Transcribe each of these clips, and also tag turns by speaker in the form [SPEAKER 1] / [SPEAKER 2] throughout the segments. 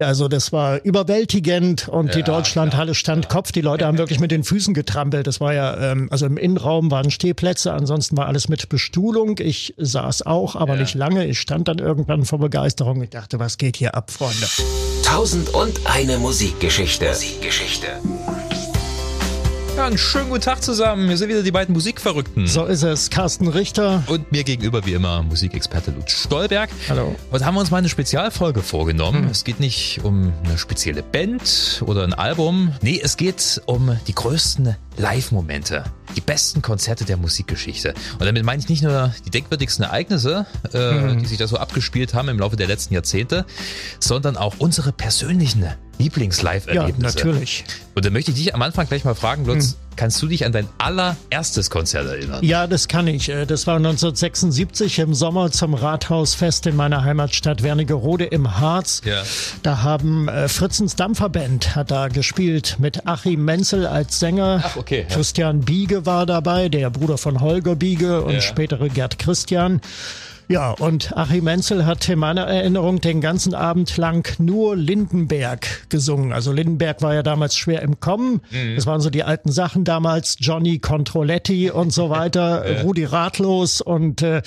[SPEAKER 1] Also das war überwältigend und die Deutschlandhalle stand Kopf. Die Leute haben wirklich mit den Füßen getrampelt. Das war ja, ähm, also im Innenraum waren Stehplätze, ansonsten war alles mit Bestuhlung. Ich saß auch, aber
[SPEAKER 2] Ja.
[SPEAKER 1] nicht lange. Ich stand dann irgendwann vor Begeisterung. Ich dachte, was geht hier ab, Freunde?
[SPEAKER 3] Tausend und eine Musikgeschichte. Musikgeschichte.
[SPEAKER 2] Ja, einen schönen guten Tag zusammen. Wir sind wieder die beiden Musikverrückten.
[SPEAKER 1] So ist es. Carsten Richter.
[SPEAKER 2] Und mir gegenüber wie immer Musikexperte Lutz Stolberg.
[SPEAKER 1] Hallo.
[SPEAKER 2] Heute haben wir uns mal eine Spezialfolge vorgenommen. Es geht nicht um eine spezielle Band oder ein Album. Nee, es geht um die größten Live-Momente. Die besten Konzerte der Musikgeschichte. Und damit meine ich nicht nur die denkwürdigsten Ereignisse, äh, die sich da so abgespielt haben im Laufe der letzten Jahrzehnte, sondern auch unsere persönlichen
[SPEAKER 1] Ja,
[SPEAKER 2] Lieblings-Live-Erlebnisse.
[SPEAKER 1] natürlich.
[SPEAKER 2] Und da möchte ich dich am Anfang gleich mal fragen, Lutz, kannst du dich an dein allererstes Konzert erinnern?
[SPEAKER 1] Ja, das kann ich. Äh, Das war 1976 im Sommer zum Rathausfest in meiner Heimatstadt Wernigerode im Harz.
[SPEAKER 2] Ja.
[SPEAKER 1] Da haben äh, Fritzens Dampferband hat da gespielt mit Achim Menzel als Sänger.
[SPEAKER 2] Ach, okay, ja.
[SPEAKER 1] Christian Biege war dabei, der Bruder von Holger Biege und
[SPEAKER 2] Ja.
[SPEAKER 1] spätere Gerd Christian. Ja, und Achim Menzel hat in meiner Erinnerung den ganzen Abend lang nur Lindenberg gesungen. Also Lindenberg war ja damals schwer im Kommen.
[SPEAKER 2] Mhm.
[SPEAKER 1] Das waren so die alten Sachen damals, Johnny Controletti und so weiter, Rudi Ratlos und äh,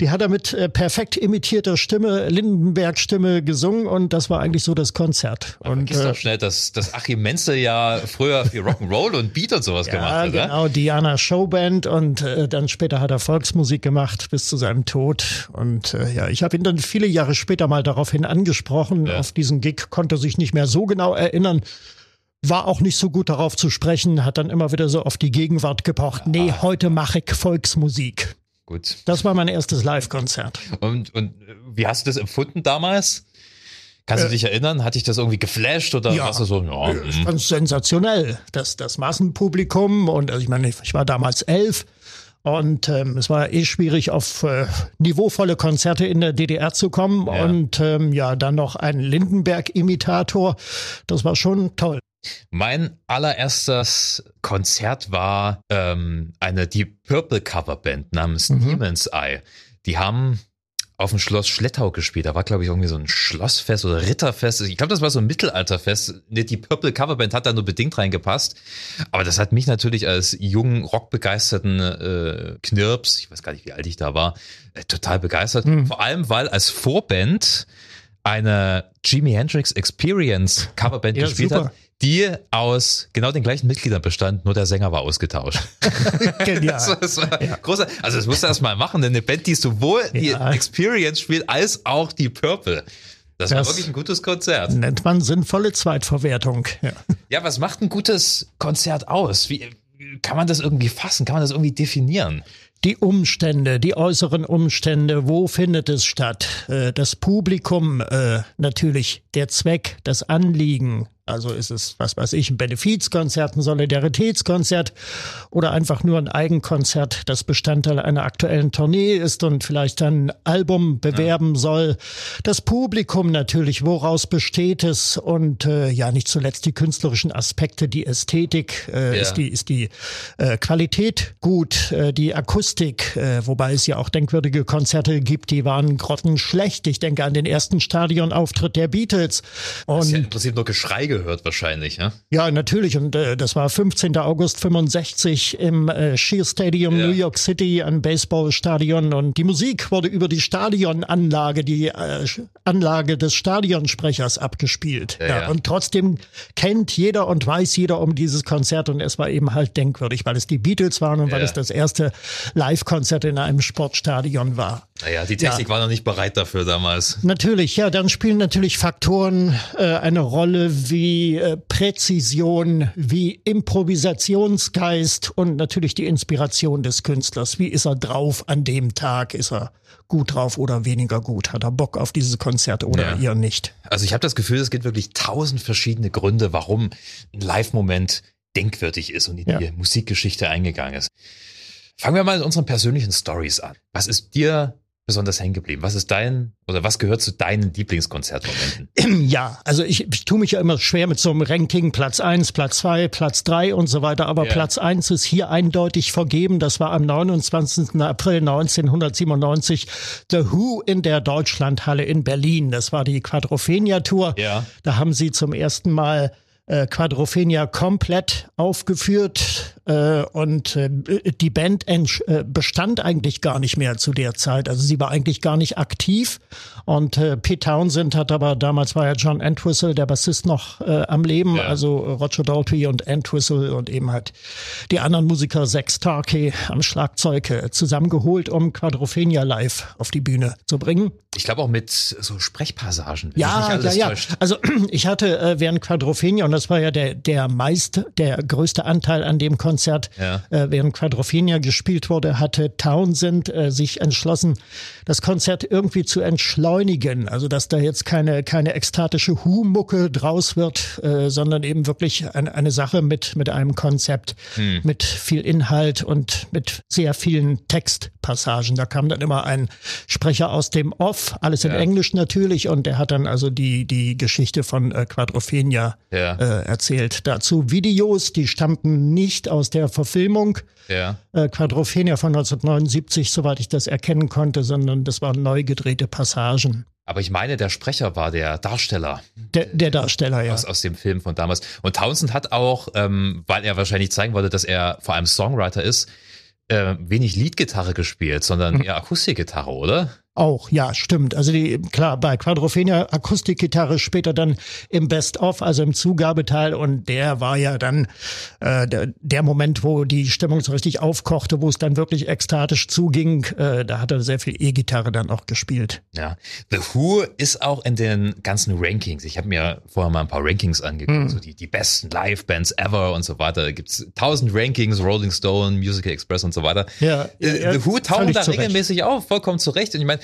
[SPEAKER 1] die hat er mit äh, perfekt imitierter Stimme, Lindenberg-Stimme gesungen und das war eigentlich so das Konzert. Und
[SPEAKER 2] Vergiss
[SPEAKER 1] äh,
[SPEAKER 2] doch schnell, dass, dass Achim Menzel ja früher für Rock'n'Roll und Beat und sowas gemacht
[SPEAKER 1] Ja,
[SPEAKER 2] hat, ne?
[SPEAKER 1] genau, Diana Showband und äh, dann später hat er Volksmusik gemacht bis zu seinem Tod. Und äh, ja, ich habe ihn dann viele Jahre später mal daraufhin angesprochen.
[SPEAKER 2] Ja.
[SPEAKER 1] Auf diesen Gig konnte sich nicht mehr so genau erinnern. War auch nicht so gut darauf zu sprechen, hat dann immer wieder so auf die Gegenwart gepocht. Nee, heute mache ich Volksmusik.
[SPEAKER 2] Gut.
[SPEAKER 1] Das war mein erstes Live-Konzert.
[SPEAKER 2] Und, und äh, wie hast du das empfunden damals? Kannst du dich erinnern? Hat dich das irgendwie geflasht oder
[SPEAKER 1] Äh. Ja.
[SPEAKER 2] warst du so, ja,
[SPEAKER 1] Ich
[SPEAKER 2] hm.
[SPEAKER 1] fand's sensationell, das, das Massenpublikum und also ich meine, ich war damals elf und ähm, es war eh schwierig, auf äh, niveauvolle Konzerte in der DDR zu kommen
[SPEAKER 2] Ja.
[SPEAKER 1] und ähm, ja, dann noch ein Lindenberg-Imitator, das war schon toll.
[SPEAKER 2] mein allererstes Konzert war ähm, eine Deep Purple Coverband namens
[SPEAKER 1] Mhm.
[SPEAKER 2] Demon's Eye. Die haben auf dem Schloss Schlettau gespielt. Da war, glaube ich, irgendwie so ein Schlossfest oder Ritterfest. Ich glaube, das war so ein Mittelalterfest. Die Purple Coverband hat da nur bedingt reingepasst. Aber das hat mich natürlich als jungen, rockbegeisterten äh, Knirps, ich weiß gar nicht, wie alt ich da war, äh, total begeistert.
[SPEAKER 1] Mhm.
[SPEAKER 2] Vor allem, weil als Vorband eine Jimi Hendrix Experience Coverband
[SPEAKER 1] Ja,
[SPEAKER 2] gespielt
[SPEAKER 1] super.
[SPEAKER 2] hat, die aus genau den gleichen Mitgliedern bestand, nur der Sänger war ausgetauscht.
[SPEAKER 1] Genial.
[SPEAKER 2] Also, das war großer, also das musst du erst mal machen, denn eine Band, die sowohl die
[SPEAKER 1] Ja.
[SPEAKER 2] Experience spielt, als auch die Purple. Das, war
[SPEAKER 1] Das-
[SPEAKER 2] wirklich ein gutes Konzert.
[SPEAKER 1] Nennt man sinnvolle Zweitverwertung. Ja.
[SPEAKER 2] Ja, was macht ein gutes Konzert aus? Wie kann man das irgendwie fassen? Kann man das irgendwie definieren?
[SPEAKER 1] Die Umstände, die äußeren Umstände, wo findet es statt? Äh, Das Publikum äh, natürlich, der Zweck, das Anliegen. Also ist es, was weiß ich, ein Benefizkonzert, ein Solidaritätskonzert oder einfach nur ein Eigenkonzert, das Bestandteil einer aktuellen Tournee ist und vielleicht ein Album bewerben soll. Das Publikum natürlich, woraus besteht es? Und äh, ja, nicht zuletzt die künstlerischen Aspekte, die Ästhetik, äh,
[SPEAKER 2] Ja.
[SPEAKER 1] ist die, ist die äh, Qualität gut, äh, die Akustik, äh, wobei es ja auch denkwürdige Konzerte gibt, die waren grottenschlecht. Ich denke an den ersten Stadionauftritt der Beatles.
[SPEAKER 2] Hast ja
[SPEAKER 1] Und
[SPEAKER 2] im Prinzip nur Geschrei gehört wahrscheinlich, ja?
[SPEAKER 1] ja, natürlich. Und äh, das war 15. August 65 im äh, Shea Stadium
[SPEAKER 2] Ja.
[SPEAKER 1] New York City, ein Baseballstadion. Und die Musik wurde über die Stadionanlage, die äh, Anlage des Stadionsprechers abgespielt.
[SPEAKER 2] Ja, ja.
[SPEAKER 1] Und trotzdem kennt jeder und weiß jeder um dieses Konzert. Und es war eben halt denkwürdig, weil es die Beatles waren und weil es das erste Live-Konzert in einem Sportstadion war.
[SPEAKER 2] Naja, die Technik war noch nicht bereit dafür damals.
[SPEAKER 1] Natürlich, ja, dann spielen natürlich Faktoren äh, eine Rolle wie äh, Präzision, wie Improvisationsgeist und natürlich die Inspiration des Künstlers. Wie ist er drauf an dem Tag? Ist er gut drauf oder weniger gut? Hat er Bock auf dieses Konzert oder
[SPEAKER 2] Ja.
[SPEAKER 1] eher nicht?
[SPEAKER 2] Also ich habe das Gefühl, es gibt wirklich tausend verschiedene Gründe, warum ein Live-Moment denkwürdig ist und in
[SPEAKER 1] Ja.
[SPEAKER 2] die Musikgeschichte eingegangen ist. Fangen wir mal in unseren persönlichen Stories an. Was ist dir besonders hängen geblieben? Was ist dein oder was gehört zu deinen Lieblingskonzertmomenten?
[SPEAKER 1] Ja, also ich, ich tue mich ja immer schwer mit so einem Ranking, Platz eins, Platz zwei, Platz drei und so weiter, aber
[SPEAKER 2] Ja.
[SPEAKER 1] Platz eins ist hier eindeutig vergeben. Das war am 29. April 1997 The Who in der Deutschlandhalle in Berlin. Das war die Quadrophenia Tour.
[SPEAKER 2] Ja.
[SPEAKER 1] Da haben sie zum ersten Mal äh, Quadrophenia komplett aufgeführt äh, und äh, die Band äh, bestand eigentlich gar nicht mehr zu der Zeit. Also sie war eigentlich gar nicht aktiv und äh, Pete Townsend hat aber damals war ja John Entwistle, der Bassist, noch äh, am Leben,
[SPEAKER 2] Ja.
[SPEAKER 1] also Roger Daltrey und Entwistle und eben halt die anderen Musiker Zack Starkey am Schlagzeug äh, zusammengeholt, um Quadrophenia live auf die Bühne zu bringen.
[SPEAKER 2] Ich glaube auch mit so Sprechpassagen.
[SPEAKER 1] Ja,
[SPEAKER 2] nicht
[SPEAKER 1] ja, ja.
[SPEAKER 2] täuscht.
[SPEAKER 1] Also ich hatte äh, während Quadrophenia, und das war ja der, der meist, der größte Anteil an dem Konzert,
[SPEAKER 2] Ja.
[SPEAKER 1] äh, während Quadrophenia gespielt wurde, hatte Townsend äh, sich entschlossen, das Konzert irgendwie zu entschleunigen. Also dass da jetzt keine, keine ekstatische Hu-Mucke draus wird, äh, sondern eben wirklich eine, eine Sache mit, mit einem Konzept, mit viel Inhalt und mit sehr vielen Textpassagen. Da kam dann immer ein Sprecher aus dem Off, alles in
[SPEAKER 2] Ja.
[SPEAKER 1] Englisch natürlich, und der hat dann also die, die Geschichte von äh, Quadrophenia
[SPEAKER 2] Ja.
[SPEAKER 1] äh, erzählt. Dazu Videos, die stammten nicht aus der Verfilmung
[SPEAKER 2] Ja.
[SPEAKER 1] äh, Quadrophenia von 1979, soweit ich das erkennen konnte, sondern das waren neu gedrehte Passagen.
[SPEAKER 2] Aber ich meine, der Sprecher war der Darsteller
[SPEAKER 1] Der, der Darsteller, ja.
[SPEAKER 2] aus, aus dem Film von damals. Und Townsend hat auch, ähm, weil er wahrscheinlich zeigen wollte, dass er vor allem Songwriter ist, äh, wenig Leadgitarre gespielt, sondern eher Akustikgitarre, oder?
[SPEAKER 1] Auch, ja, stimmt. Also die, klar, bei Quadrophenia Akustikgitarre später dann im Best-of, also im Zugabeteil und der war ja dann äh, der, der Moment, wo die Stimmung so richtig aufkochte, wo es dann wirklich ekstatisch zuging. Äh, da hat er sehr viel E-Gitarre dann auch gespielt.
[SPEAKER 2] Ja. The Who ist auch in den ganzen Rankings. Ich habe mir vorher mal ein paar Rankings angeguckt, so die, die besten Live-Bands ever und so weiter. Da gibt's tausend Rankings, Rolling Stone, Musical Express und so weiter.
[SPEAKER 1] Ja,
[SPEAKER 2] Äh,
[SPEAKER 1] ja,
[SPEAKER 2] The Who tauchen
[SPEAKER 1] völlig
[SPEAKER 2] da regelmäßig auf, vollkommen zu Recht. Und ich meine,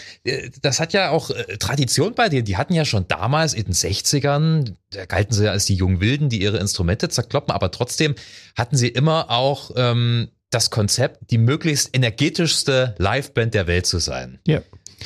[SPEAKER 2] das hat ja auch äh, Tradition bei denen. Die hatten ja schon damals in den 60ern, da galten sie ja als die jungen Wilden, die ihre Instrumente zerkloppen, aber trotzdem hatten sie immer auch ähm, das Konzept, die möglichst energetischste Liveband der Welt zu sein.
[SPEAKER 1] Ja.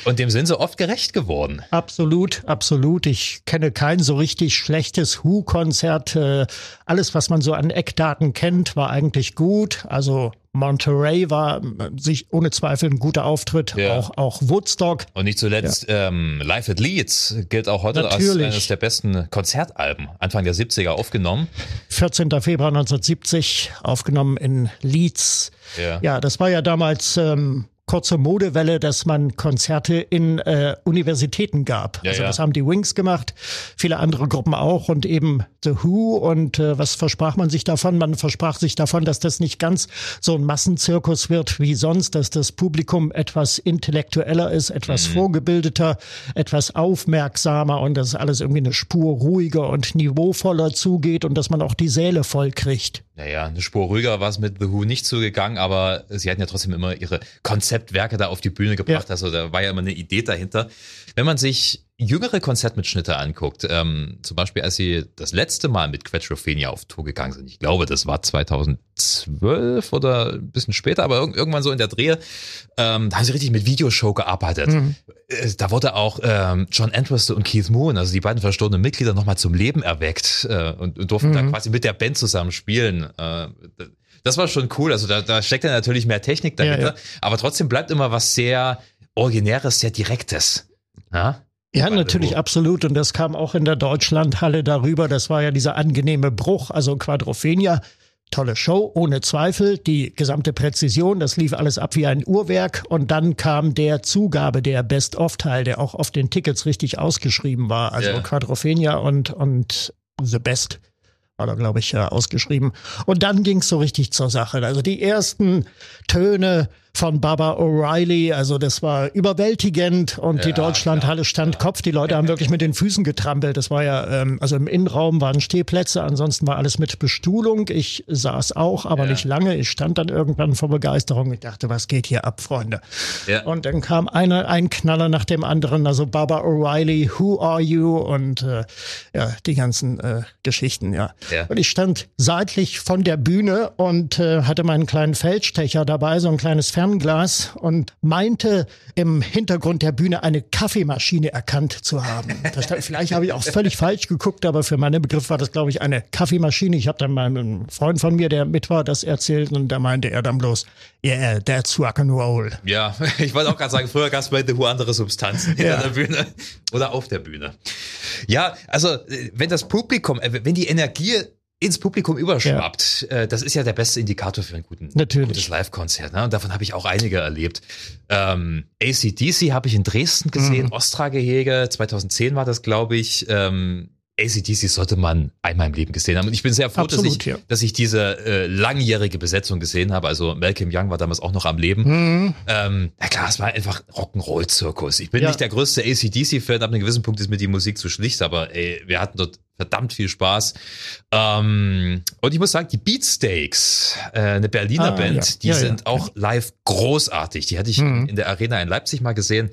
[SPEAKER 2] Und dem sind sie oft gerecht geworden.
[SPEAKER 1] Absolut, absolut. Ich kenne kein so richtig schlechtes Who-Konzert. Äh, Alles, was man so an Eckdaten kennt, war eigentlich gut. Also Monterey war äh, sich ohne Zweifel ein guter Auftritt.
[SPEAKER 2] Ja.
[SPEAKER 1] Auch, auch Woodstock.
[SPEAKER 2] Und nicht zuletzt ähm, Live at Leeds gilt auch heute
[SPEAKER 1] Natürlich.
[SPEAKER 2] als eines der besten Konzertalben, Anfang der 70er aufgenommen.
[SPEAKER 1] 14. Februar 1970 aufgenommen in Leeds.
[SPEAKER 2] Ja.
[SPEAKER 1] Ja, das war ja damals ähm, kurze Modewelle, dass man Konzerte in äh, Universitäten gab.
[SPEAKER 2] Ja,
[SPEAKER 1] also
[SPEAKER 2] ja.
[SPEAKER 1] das haben die Wings gemacht, viele andere Gruppen auch und eben The Who. Und äh, was versprach man sich davon? Man versprach sich davon, dass das nicht ganz so ein Massenzirkus wird wie sonst, dass das Publikum etwas intellektueller ist, etwas vorgebildeter, etwas aufmerksamer und dass alles irgendwie eine Spur ruhiger und niveauvoller zugeht und dass man auch die Säle voll kriegt.
[SPEAKER 2] Naja, eine Spur ruhiger war es mit The Who nicht zugegangen, aber sie hatten ja trotzdem immer ihre Konzeptwerke da auf die Bühne gebracht.
[SPEAKER 1] Ja.
[SPEAKER 2] Also da war ja immer eine Idee dahinter. Wenn man sich jüngere Konzertmitschnitte anguckt, ähm, zum Beispiel als sie das letzte Mal mit Quadrophenia auf Tour gegangen sind, ich glaube, das war 2012 oder ein bisschen später, aber irg irgendwann so in der Drehe, ähm, da haben sie richtig mit Videoshow gearbeitet. Äh, Da wurde auch ähm, John Entwistle und Keith Moon, also die beiden verstorbenen Mitglieder, nochmal zum Leben erweckt äh, und, und durften da quasi mit der Band zusammen spielen. Äh, das war schon cool. Also da, da steckt ja natürlich mehr Technik dahinter,
[SPEAKER 1] Ja, ja.
[SPEAKER 2] aber trotzdem bleibt immer was sehr Originäres, sehr Direktes. Ja,
[SPEAKER 1] Ja, natürlich absolut. Und das kam auch in der Deutschlandhalle darüber. Das war ja dieser angenehme Bruch. Also Quadrophenia, tolle Show, ohne Zweifel. Die gesamte Präzision, das lief alles ab wie ein Uhrwerk. Und dann kam der Zugabe, der Best-of-Teil, der auch auf den Tickets richtig ausgeschrieben war. Also
[SPEAKER 2] Ja.
[SPEAKER 1] Quadrophenia und, und The Best war da, glaube ich, ausgeschrieben. Und dann ging's so richtig zur Sache. Also die ersten Töne von Baba O'Reilly, also das war überwältigend und die
[SPEAKER 2] Ja,
[SPEAKER 1] Deutschlandhalle stand Kopf. Die Leute haben wirklich mit den Füßen getrampelt. Das war ja, ähm, also im Innenraum waren Stehplätze, ansonsten war alles mit Bestuhlung. Ich saß auch, aber
[SPEAKER 2] Ja.
[SPEAKER 1] nicht lange. Ich stand dann irgendwann vor Begeisterung. Ich dachte, was geht hier ab, Freunde? Und dann kam einer, ein Knaller nach dem anderen, also Baba O'Reilly, Who Are You? Und äh, ja, die ganzen äh, Geschichten, ja. Und ich stand seitlich von der Bühne und äh, hatte meinen kleinen Feldstecher dabei, so ein kleines Fernglas und meinte im Hintergrund der Bühne eine Kaffeemaschine erkannt zu haben. Das, vielleicht habe ich auch völlig falsch geguckt, aber für meinen Begriff war das, glaube ich, eine Kaffeemaschine. Ich habe dann meinem Freund von mir, der mit war, das erzählt und da meinte er dann bloß, yeah, that's rock and roll.
[SPEAKER 2] Ja, ich wollte auch gerade sagen, früher gab es bei The Who andere Substanzen hinter
[SPEAKER 1] Ja.
[SPEAKER 2] der Bühne oder auf der Bühne. Ja, also äh, wenn das Publikum, äh, wenn die Energie ins Publikum überschwappt, äh, das ist ja der beste Indikator für ein guten,
[SPEAKER 1] Natürlich.
[SPEAKER 2] gutes Live-Konzert. Ne? Und davon habe ich auch einige erlebt. Ähm, ACDC habe ich in Dresden
[SPEAKER 1] Mhm.
[SPEAKER 2] gesehen, Ostra-Gehege, 2010 war das, glaube ich. Ähm, ACDC sollte man einmal im Leben gesehen haben. Und ich bin sehr froh, dass,
[SPEAKER 1] Absolut,
[SPEAKER 2] ich,
[SPEAKER 1] ja.
[SPEAKER 2] dass ich diese äh, langjährige Besetzung gesehen habe. Also Malcolm Young war damals auch noch am Leben.
[SPEAKER 1] Mhm.
[SPEAKER 2] Ähm, na klar, es war einfach Rock'n'Roll-Zirkus. Ich bin
[SPEAKER 1] Ja.
[SPEAKER 2] nicht der größte ACDC-Fan, ab einem gewissen Punkt ist mir die Musik zu schlicht, aber ey, wir hatten dort verdammt viel Spaß. Ähm, und ich muss sagen, die Beatsteaks, äh, eine Berliner
[SPEAKER 1] Ah,
[SPEAKER 2] Band,
[SPEAKER 1] ja.
[SPEAKER 2] die
[SPEAKER 1] Ja, ja.
[SPEAKER 2] sind auch live großartig. Die hatte ich
[SPEAKER 1] Mhm.
[SPEAKER 2] in der Arena in Leipzig mal gesehen.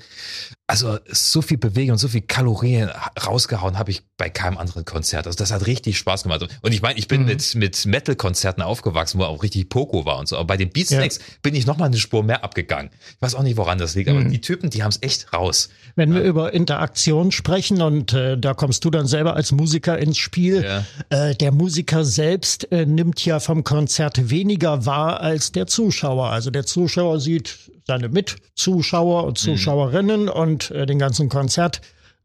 [SPEAKER 2] Also so viel Bewegung und so viel Kalorien rausgehauen habe ich bei keinem anderen Konzert. Also das hat richtig Spaß gemacht. Und ich meine, ich bin
[SPEAKER 1] Mhm.
[SPEAKER 2] mit, mit Metal-Konzerten aufgewachsen, wo auch richtig Poco war und so. Aber bei den Beatsteaks bin ich noch mal eine Spur mehr abgegangen. Ich weiß auch nicht, woran das liegt, aber
[SPEAKER 1] Mhm.
[SPEAKER 2] die Typen, die haben es echt raus.
[SPEAKER 1] Wenn wir über Interaktion sprechen und äh, da kommst du dann selber als Musiker ins Spiel,
[SPEAKER 2] Ja.
[SPEAKER 1] äh, der Musiker selbst äh, nimmt ja vom Konzert weniger wahr als der Zuschauer. Also der Zuschauer sieht seine Mitzuschauer und Zuschauerinnen und äh, den ganzen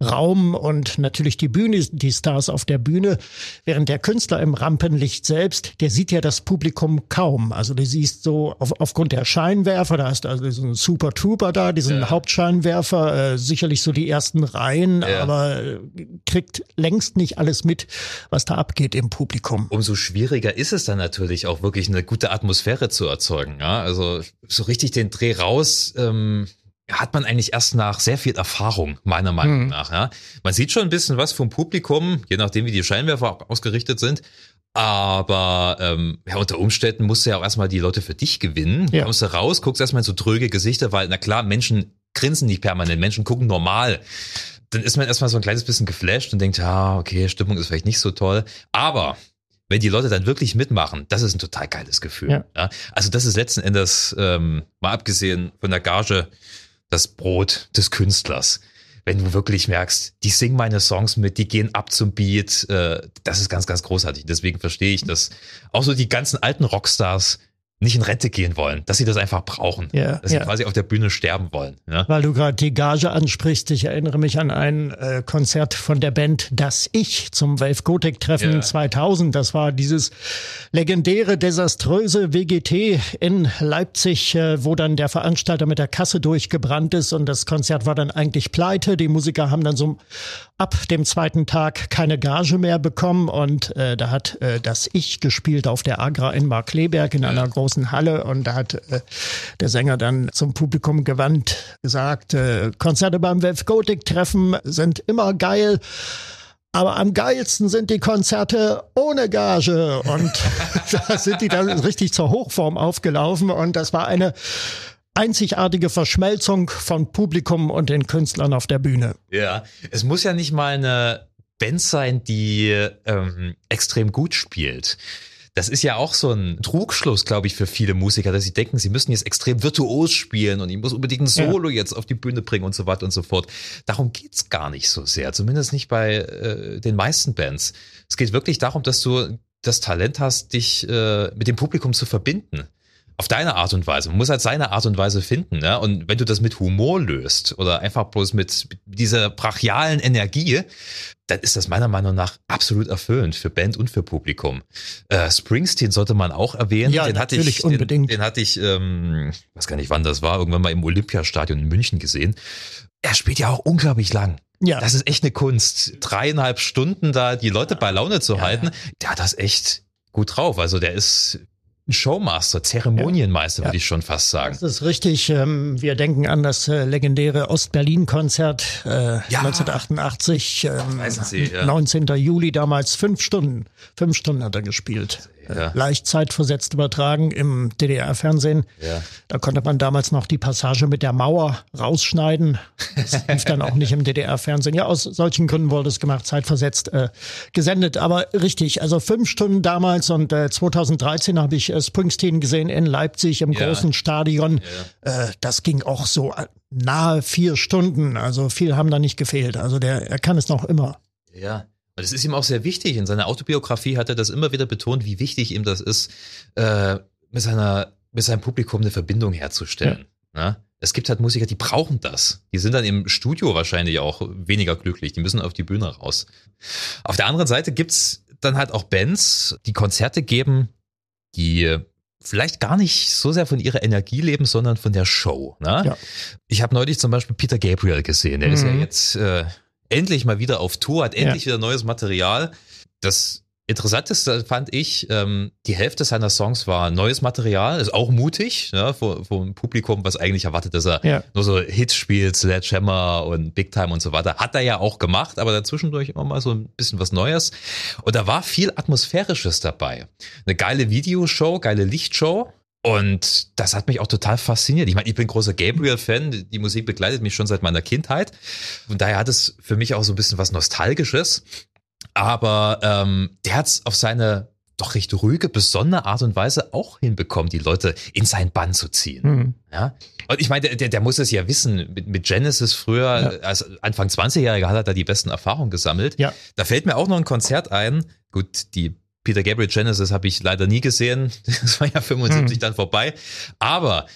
[SPEAKER 1] Konzertraum und natürlich die Bühne, die Stars auf der Bühne, während der Künstler im Rampenlicht selbst, der sieht ja das Publikum kaum. Also du siehst so auf, aufgrund der Scheinwerfer, da hast du also diesen Super Trooper da, diesen
[SPEAKER 2] Ja.
[SPEAKER 1] Hauptscheinwerfer, äh, sicherlich so die ersten Reihen,
[SPEAKER 2] Ja.
[SPEAKER 1] aber äh, kriegt längst nicht alles mit, was da abgeht im Publikum.
[SPEAKER 2] Umso schwieriger ist es dann natürlich auch wirklich eine gute Atmosphäre zu erzeugen. Ja? Also so richtig den Dreh raus ähm, hat man eigentlich erst nach sehr viel Erfahrung, meiner Meinung
[SPEAKER 1] Mhm.
[SPEAKER 2] nach. Ja? Man sieht schon ein bisschen was vom Publikum, je nachdem wie die Scheinwerfer ausgerichtet sind. Aber ähm, ja, unter Umständen musst du ja auch erstmal die Leute für dich gewinnen.
[SPEAKER 1] Ja.
[SPEAKER 2] Kommst du raus, guckst erstmal in so tröge Gesichter, weil, na klar, Menschen grinsen nicht permanent, Menschen gucken normal. Dann ist man erstmal so ein kleines bisschen geflasht und denkt, ja, okay, Stimmung ist vielleicht nicht so toll. Aber wenn die Leute dann wirklich mitmachen, das ist ein total geiles Gefühl.
[SPEAKER 1] Ja.
[SPEAKER 2] Ja. Also das ist letzten Endes, ähm, mal abgesehen von der Gage, das Brot des Künstlers. Wenn du wirklich merkst, die singen meine Songs mit, die gehen ab zum Beat, äh, das ist ganz, ganz großartig. Deswegen verstehe ich, dass auch so die ganzen alten Rockstars nicht in Rente gehen wollen, dass sie das einfach brauchen,
[SPEAKER 1] Ja,
[SPEAKER 2] dass sie
[SPEAKER 1] ja.
[SPEAKER 2] quasi auf der Bühne sterben wollen. Ja.
[SPEAKER 1] Weil du gerade die Gage ansprichst, ich erinnere mich an ein äh, Konzert von der Band Das Ich zum Wave Gothic Treffen
[SPEAKER 2] Ja.
[SPEAKER 1] 2000. Das war dieses legendäre, desaströse WGT in Leipzig, äh, wo dann der Veranstalter mit der Kasse durchgebrannt ist und das Konzert war dann eigentlich pleite. Die Musiker haben dann so ab dem zweiten Tag keine Gage mehr bekommen und äh, da hat äh, Das Ich gespielt auf der Agra in Markleberg in einer großen Halle und da hat äh, der Sänger dann zum Publikum gewandt gesagt, äh, Konzerte beim Wave Gothic Treffen sind immer geil. Aber am geilsten sind die Konzerte ohne Gage. Und da sind die dann richtig zur Hochform aufgelaufen. Und das war eine einzigartige Verschmelzung von Publikum und den Künstlern auf der Bühne.
[SPEAKER 2] Ja, es muss ja nicht mal eine Band sein, die ähm, extrem gut spielt. Das ist ja auch so ein Trugschluss, glaube ich, für viele Musiker, dass sie denken, sie müssen jetzt extrem virtuos spielen und ich muss unbedingt ein Solo jetzt auf die Bühne bringen und so weiter und so fort. Darum geht's gar nicht so sehr, zumindest nicht bei äh, den meisten Bands. Es geht wirklich darum, dass du das Talent hast, dich äh, mit dem Publikum zu verbinden auf deine Art und Weise. Man muss halt seine Art und Weise finden. Ne? Und wenn du das mit Humor löst oder einfach bloß mit dieser brachialen Energie, dann ist das meiner Meinung nach absolut erfüllend für Band und für Publikum. Äh, Springsteen sollte man auch erwähnen.
[SPEAKER 1] Ja,
[SPEAKER 2] den hatte ich,
[SPEAKER 1] unbedingt.
[SPEAKER 2] Den, den hatte ich, ähm, weiß gar nicht wann das war, irgendwann mal im Olympiastadion in München gesehen. Er spielt ja auch unglaublich lang.
[SPEAKER 1] Ja.
[SPEAKER 2] Das ist echt eine Kunst. Dreieinhalb Stunden da die Leute bei Laune zu halten, der hat das echt gut drauf. Also der ist Showmaster, Zeremonienmeister, würde ich schon fast sagen.
[SPEAKER 1] Das ist richtig. Ähm, wir denken an das äh, legendäre Ost-Berlin-Konzert äh, 1988. Ähm,
[SPEAKER 2] Sie, ja.
[SPEAKER 1] 19. Juli damals. Fünf Stunden. Fünf Stunden hat er gespielt. Ja. leicht zeitversetzt übertragen im DDR-Fernsehen.
[SPEAKER 2] Ja.
[SPEAKER 1] Da konnte man damals noch die Passage mit der Mauer rausschneiden. Das lief dann auch nicht im DDR-Fernsehen. Ja, aus solchen Gründen wurde es gemacht, zeitversetzt äh, gesendet. Aber richtig, also fünf Stunden damals und äh, 2013 habe ich äh, Springsteen gesehen in Leipzig im ja. großen Stadion. Äh, das ging auch so äh, nahe vier Stunden. Also viel haben da nicht gefehlt. Also der, er kann es noch immer.
[SPEAKER 2] Ja. Und es ist ihm auch sehr wichtig. In seiner Autobiografie hat er das immer wieder betont, wie wichtig ihm das ist, äh, mit seiner, mit seinem Publikum eine Verbindung herzustellen. Ja. Ne? Es gibt halt Musiker, die brauchen das. Die sind dann im Studio wahrscheinlich auch weniger glücklich. Die müssen auf die Bühne raus. Auf der anderen Seite gibt's dann halt auch Bands, die Konzerte geben, die vielleicht gar nicht so sehr von ihrer Energie leben, sondern von der Show. Ne? Ja. Ich habe neulich zum Beispiel Peter Gabriel gesehen. Der mhm. ist ja mhm. jetzt äh, endlich mal wieder auf Tour, hat endlich ja. wieder neues Material. Das Interessanteste fand ich, ähm, die Hälfte seiner Songs war neues Material, ist auch mutig, vor, vor einem Publikum, was eigentlich erwartet, dass er ja. nur so Hits spielt, Sledgehammer und Big Time und so weiter. Hat er ja auch gemacht, aber dazwischendurch immer mal so ein bisschen was Neues. Und da war viel Atmosphärisches dabei. Eine geile Videoshow, geile Lichtshow. Und das hat mich auch total fasziniert. Ich meine, ich bin großer Gabriel-Fan. Die Musik begleitet mich schon seit meiner Kindheit. Und daher hat es für mich auch so ein bisschen was Nostalgisches. Aber ähm, der hat es auf seine doch recht ruhige, besondere Art und Weise auch hinbekommen, die Leute in sein Bann zu ziehen. Mhm. Ja. Und ich meine, der, der muss es ja wissen. Mit, mit Genesis früher, ja. als Anfang 20-Jähriger hat er da die besten Erfahrungen gesammelt.
[SPEAKER 1] Ja.
[SPEAKER 2] Da fällt mir auch noch ein Konzert ein. Gut, die Peter Gabriel Genesis habe ich leider nie gesehen. Das war ja 75 mhm. dann vorbei. Aber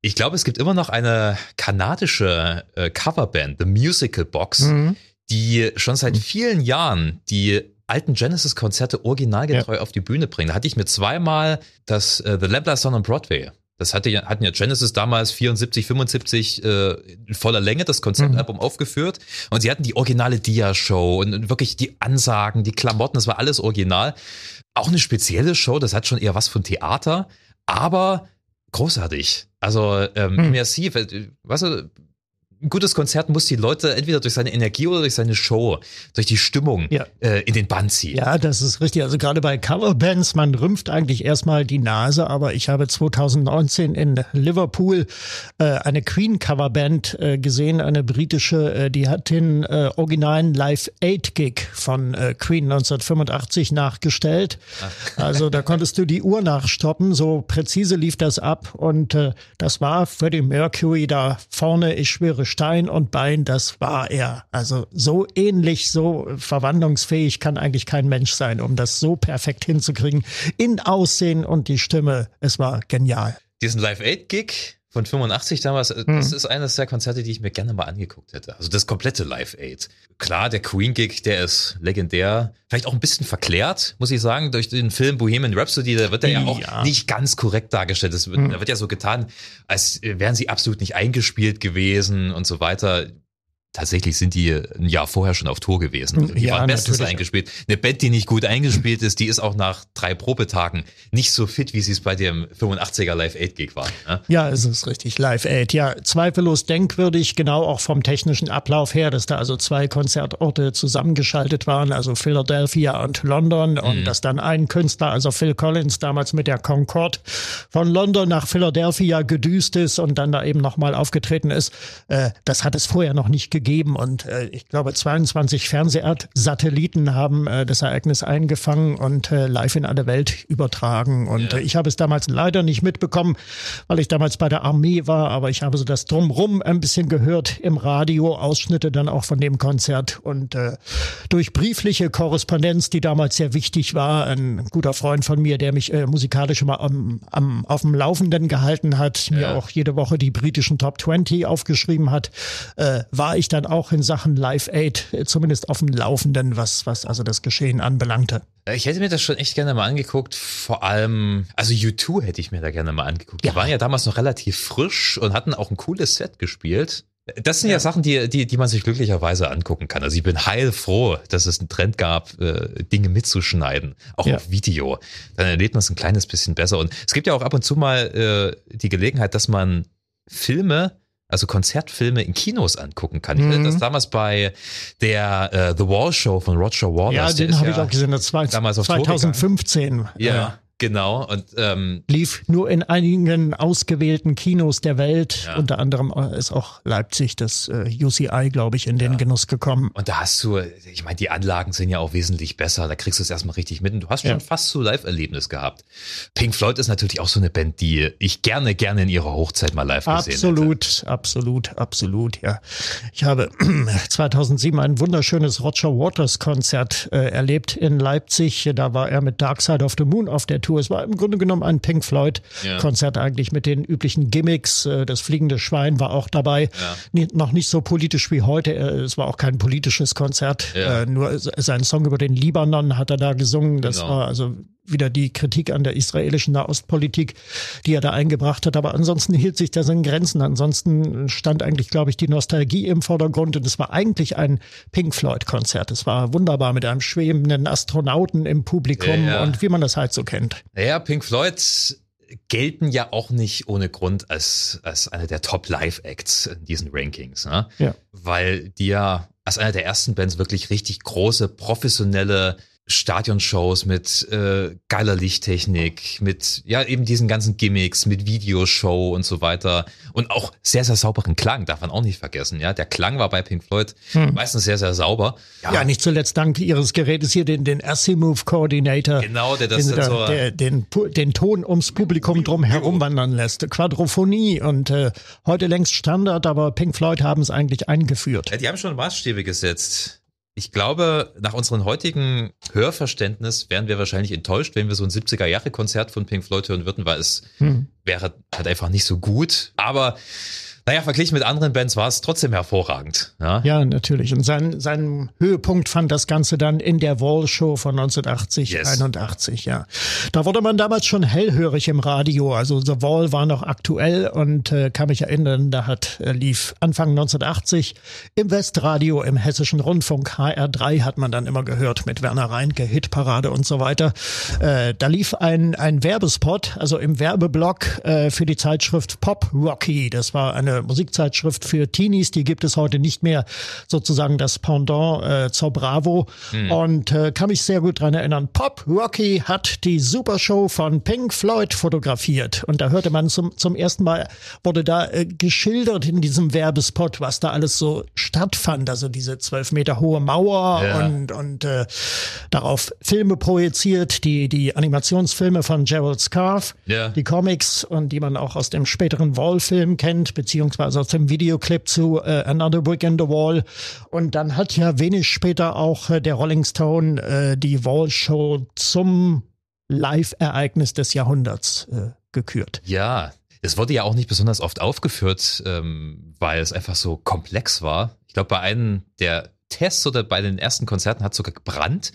[SPEAKER 2] ich glaube, es gibt immer noch eine kanadische äh, Coverband, The Musical Box, mhm die schon seit mhm. vielen Jahren die alten Genesis-Konzerte originalgetreu ja. auf die Bühne bringen. Da hatte ich mir zweimal das äh, The Lamp Song on Broadway. Das hatte ja, hatten ja Genesis damals 74, 75 äh, in voller Länge das Konzeptalbum mhm. aufgeführt. Und sie hatten die originale Dia-Show und, und wirklich die Ansagen, die Klamotten, das war alles original. Auch eine spezielle Show, das hat schon eher was von Theater, aber großartig. Also ähm, hm. immersiv. Äh, weißt du, ein gutes Konzert muss die Leute entweder durch seine Energie oder durch seine Show, durch die Stimmung ja. äh, in den Bann ziehen.
[SPEAKER 1] Ja, das ist richtig. Also gerade bei Coverbands, man rümpft eigentlich erstmal die Nase, aber ich habe 2019 in Liverpool äh, eine Queen Coverband äh, gesehen, eine britische, äh, die hat den äh, originalen Live 8 Gig von äh, Queen 1985 nachgestellt. Ach. Also da konntest du die Uhr nachstoppen, so präzise lief das ab und das war Freddie Mercury da vorne, ich schwöre Stein und Bein, das war er. Also so ähnlich, so verwandlungsfähig kann eigentlich kein Mensch sein, um das so perfekt hinzukriegen. In Aussehen und die Stimme, es war genial.
[SPEAKER 2] Diesen Live-Aid-Gig, von 85 damals, mhm. das ist eines der Konzerte, die ich mir gerne mal angeguckt hätte. Also das komplette Live Aid. Klar, der Queen Gig, der ist legendär. Vielleicht auch ein bisschen verklärt, muss ich sagen, durch den Film Bohemian Rhapsody, da wird er ja auch ja. nicht ganz korrekt dargestellt. Wird, mhm. Da wird ja so getan, als wären sie absolut nicht eingespielt gewesen und so weiter tatsächlich sind die ein Jahr vorher schon auf Tour gewesen. Also die ja, waren bestens eingespielt. Eine Band, die nicht gut eingespielt ist, die ist auch nach drei Probetagen nicht so fit, wie sie es bei dem 85er Live 8 Gig war.
[SPEAKER 1] Ja, ja es ist richtig. Live 8. Ja, zweifellos denkwürdig, genau auch vom technischen Ablauf her, dass da also zwei Konzertorte zusammengeschaltet waren, also Philadelphia und London und mhm. dass dann ein Künstler, also Phil Collins, damals mit der Concorde von London nach Philadelphia gedüst ist und dann da eben nochmal aufgetreten ist. Äh, das hat es vorher noch nicht gegeben gegeben und äh, ich glaube 22 Fernsehsatelliten haben äh, das Ereignis eingefangen und äh, live in alle Welt übertragen. Und ja. äh, ich habe es damals leider nicht mitbekommen, weil ich damals bei der Armee war, aber ich habe so das Drumrum ein bisschen gehört im Radio, Ausschnitte dann auch von dem Konzert und äh, durch briefliche Korrespondenz, die damals sehr wichtig war, ein guter Freund von mir, der mich äh, musikalisch immer am, am, auf dem Laufenden gehalten hat, ja. mir auch jede Woche die britischen Top 20 aufgeschrieben hat, war ich dann auch in Sachen Live Aid äh, zumindest auf dem Laufenden, was, was also das Geschehen anbelangte.
[SPEAKER 2] Ich hätte mir das schon echt gerne mal angeguckt. Vor allem, also U2 hätte ich mir da gerne mal angeguckt. Die waren ja damals noch relativ frisch und hatten auch ein cooles Set gespielt. Das sind ja, ja Sachen, die, die, die man sich glücklicherweise angucken kann. Also ich bin heilfroh, dass es einen Trend gab, äh, Dinge mitzuschneiden, auch ja. auf Video. Dann erlebt man es ein kleines bisschen besser. Und es gibt ja auch ab und zu mal äh, die Gelegenheit, dass man Filme also Konzertfilme in Kinos angucken kann. Ich hatte das mhm. damals bei der äh, The Wall Show von Roger Waters.
[SPEAKER 1] Ja, den habe ja ich auch gesehen, das war damals auf 2015.
[SPEAKER 2] Ja. Genau. Und ähm,
[SPEAKER 1] lief nur in einigen ausgewählten Kinos der Welt. Ja. Unter anderem ist auch Leipzig, das äh, UCI, glaube ich, in den ja. Genuss gekommen.
[SPEAKER 2] Und da hast du, ich meine, die Anlagen sind ja auch wesentlich besser. Da kriegst du es erstmal richtig mit. Und du hast schon ja. fast so Live-Erlebnis gehabt. Pink Floyd ist natürlich auch so eine Band, die ich gerne, gerne in ihrer Hochzeit mal live gesehen
[SPEAKER 1] absolut, hätte. Absolut, absolut, absolut, ja. Ich habe 2007 ein wunderschönes Roger Waters Konzert äh, erlebt in Leipzig. Da war er mit Dark Side of the Moon auf der Tour. Es war im Grunde genommen ein Pink Floyd Konzert ja. eigentlich mit den üblichen Gimmicks. Äh, das fliegende Schwein war auch dabei. Ja. Noch nicht so politisch wie heute. Äh, es war auch kein politisches Konzert. Ja. Äh, nur sein Song über den Libanon hat er da gesungen. Das genau. war also wieder die Kritik an der israelischen Nahostpolitik, die er da eingebracht hat. Aber ansonsten hielt sich das in Grenzen. Ansonsten stand eigentlich, glaube ich, die Nostalgie im Vordergrund. Und es war eigentlich ein Pink Floyd-Konzert. Es war wunderbar mit einem schwebenden Astronauten im Publikum ja, ja. und wie man das halt so kennt.
[SPEAKER 2] Ja, Pink Floyd gelten ja auch nicht ohne Grund als, als eine der Top-Live-Acts in diesen Rankings. Ne? Ja. Weil die ja als einer der ersten Bands wirklich richtig große, professionelle Stadionshows mit äh, geiler Lichttechnik, mit ja eben diesen ganzen Gimmicks, mit Videoshow und so weiter und auch sehr sehr sauberen Klang darf man auch nicht vergessen. Ja, der Klang war bei Pink Floyd hm. meistens sehr sehr sauber.
[SPEAKER 1] Ja. ja, nicht zuletzt dank ihres Gerätes hier den den Asimov Coordinator.
[SPEAKER 2] Genau, der das den,
[SPEAKER 1] der, so der, den den Ton ums Publikum drum herum wandern lässt. Quadrophonie und äh, heute längst Standard, aber Pink Floyd haben es eigentlich eingeführt.
[SPEAKER 2] Ja, die haben schon Maßstäbe gesetzt. Ich glaube, nach unserem heutigen Hörverständnis wären wir wahrscheinlich enttäuscht, wenn wir so ein 70er-Jahre-Konzert von Pink Floyd hören würden, weil es hm. wäre halt einfach nicht so gut. Aber naja, verglichen mit anderen Bands war es trotzdem hervorragend.
[SPEAKER 1] Ja, ja natürlich. Und sein, sein Höhepunkt fand das Ganze dann in der Wall-Show von 1980, yes. 81, ja. Da wurde man damals schon hellhörig im Radio. Also The Wall war noch aktuell und äh, kann mich erinnern, da hat äh, lief Anfang 1980 im Westradio, im Hessischen Rundfunk HR3 hat man dann immer gehört mit Werner Reinke, Hitparade und so weiter. Äh, da lief ein, ein Werbespot, also im Werbeblock äh, für die Zeitschrift Pop Rocky. Das war eine Musikzeitschrift für Teenies, die gibt es heute nicht mehr, sozusagen das Pendant äh, zur Bravo. Mhm. Und äh, kann mich sehr gut dran erinnern. Pop Rocky hat die Supershow von Pink Floyd fotografiert. Und da hörte man zum, zum ersten Mal, wurde da äh, geschildert in diesem Werbespot, was da alles so stattfand. Also diese zwölf Meter hohe Mauer ja. und, und äh, darauf Filme projiziert, die, die Animationsfilme von Gerald Scarf, ja. die Comics und die man auch aus dem späteren Wall-Film kennt, beziehungsweise beziehungsweise aus dem Videoclip zu äh, Another Brick in the Wall. Und dann hat ja wenig später auch äh, der Rolling Stone äh, die Wall Show zum Live-Ereignis des Jahrhunderts äh, gekürt.
[SPEAKER 2] Ja, es wurde ja auch nicht besonders oft aufgeführt, ähm, weil es einfach so komplex war. Ich glaube, bei einem der Tests oder bei den ersten Konzerten hat sogar gebrannt.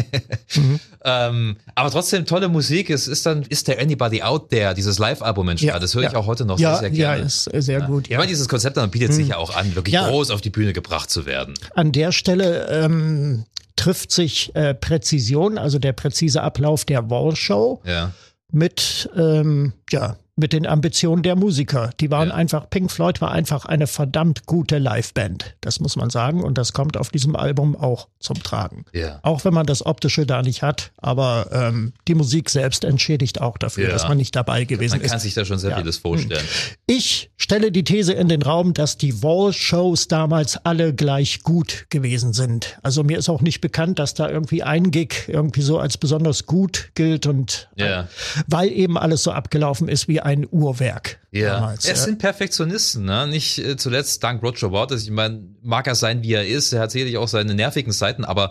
[SPEAKER 2] mhm. ähm, aber trotzdem tolle Musik. Es ist dann, ist der Anybody Out There, dieses Live-Album entstanden. Ja, das höre ich ja. auch heute noch ja, sehr, sehr gerne.
[SPEAKER 1] Ja, ist sehr gut.
[SPEAKER 2] Ja. Ich meine, dieses Konzept dann bietet mhm. sich ja auch an, wirklich groß auf die Bühne gebracht zu werden.
[SPEAKER 1] An der Stelle ähm, trifft sich äh, Präzision, also der präzise Ablauf der Wall Show. Ja mit ähm, ja mit den Ambitionen der Musiker. Die waren ja. einfach, Pink Floyd war einfach eine verdammt gute Liveband. Das muss man sagen. Und das kommt auf diesem Album auch zum Tragen. Ja. Auch wenn man das Optische da nicht hat. Aber ähm, die Musik selbst entschädigt auch dafür, ja. dass man nicht dabei gewesen ist.
[SPEAKER 2] Man kann sich da schon sehr vieles vorstellen.
[SPEAKER 1] Ich stelle die These in den Raum, dass die Wall-Shows damals alle gleich gut gewesen sind. Also mir ist auch nicht bekannt, dass da irgendwie ein Gig irgendwie so als besonders gut gilt und ja. weil eben alles so abgelaufen ist wie ein Uhrwerk.
[SPEAKER 2] Ja, damals, es ja. sind Perfektionisten, ne? Nicht äh, zuletzt dank Roger Waters. Ich meine, mag er sein, wie er ist. Er hat sicherlich auch seine nervigen Seiten, aber